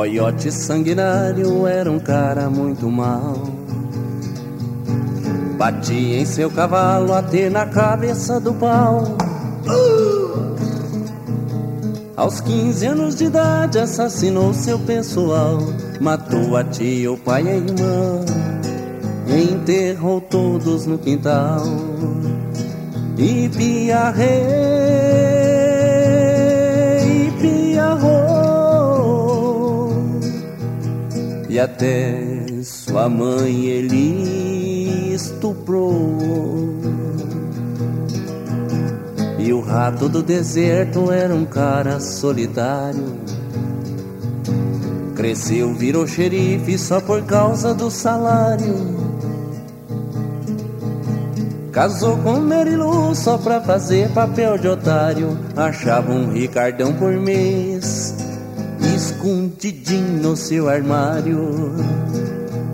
coiote sanguinário era um cara muito mal. Batia em seu cavalo até na cabeça do pau. Aos 15 anos de idade assassinou seu pessoal, matou a tia, o pai e a irmã, e enterrou todos no quintal. E piarrei, até sua mãe ele estuprou. E o rato do deserto era um cara solitário. Cresceu, virou xerife só por causa do salário. Casou com Marilu só pra fazer papel de otário. Achava um Ricardão por mês, escondidinho no seu armário.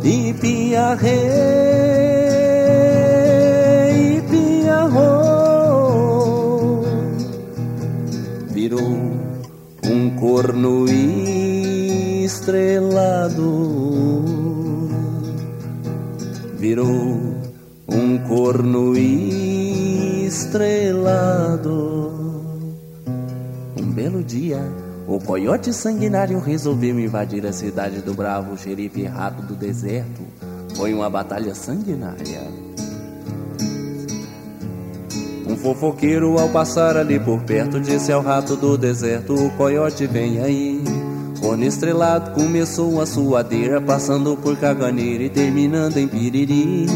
E piarrei virou um corno estrelado. Virou um corno estrelado. Um belo dia, o coiote sanguinário resolveu invadir a cidade do bravo xerife rato do deserto. Foi uma batalha sanguinária. Um fofoqueiro ao passar ali por perto disse ao rato do deserto: O coiote vem aí. Corno estrelado começou a suadeira, passando por Caganeira e terminando em Piriri.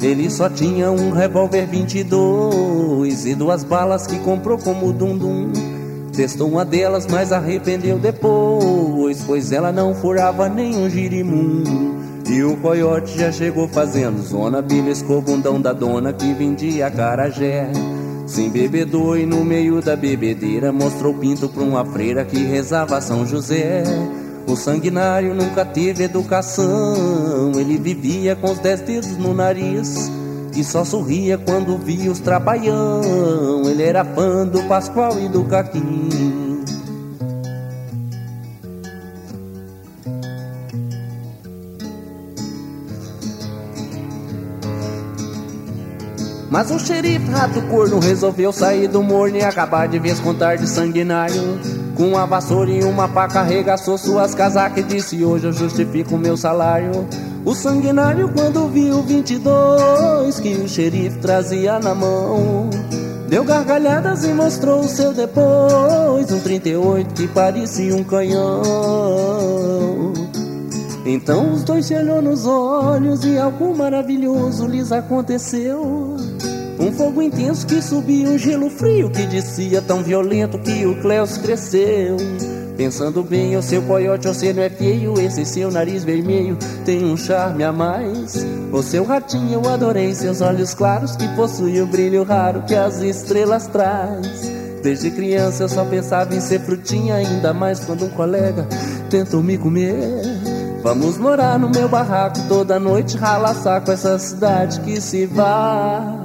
Ele só tinha um revólver 22 e duas balas que comprou como dum-dum. Testou uma delas, mas arrependeu depois, pois ela não furava nem um girimum. E o coiote já chegou fazendo zona, beliscou o bundão da dona que vendia carajé. Sem bebedor e no meio da bebedeira mostrou pinto pra uma freira que rezava São José. O sanguinário nunca teve educação, ele vivia com os dez dedos no nariz e só sorria quando via os trapalhão. Ele era fã do Pascoal e do Caquim. Mas o xerife rato corno resolveu sair do morno e acabar de vez com tarde sanguinário. Com uma vassoura e uma faca arregaçou suas casacas e disse: Hoje eu justifico meu salário. O sanguinário, quando viu 22 que o xerife trazia na mão, deu gargalhadas e mostrou o seu depois. Um 38 que parecia um canhão. Então os dois se olhou nos olhos e algo maravilhoso lhes aconteceu. Um fogo intenso que subia um gelo frio que descia tão violento que o Cleus cresceu. Pensando bem, o seu coiote, você não é feio, esse seu nariz vermelho tem um charme a mais. O seu ratinho eu adorei, seus olhos claros que possuem o brilho raro que as estrelas traz. Desde criança eu só pensava em ser frutinha, ainda mais quando um colega tentou me comer. Vamos morar no meu barraco toda noite, rala saco essa cidade que se vai.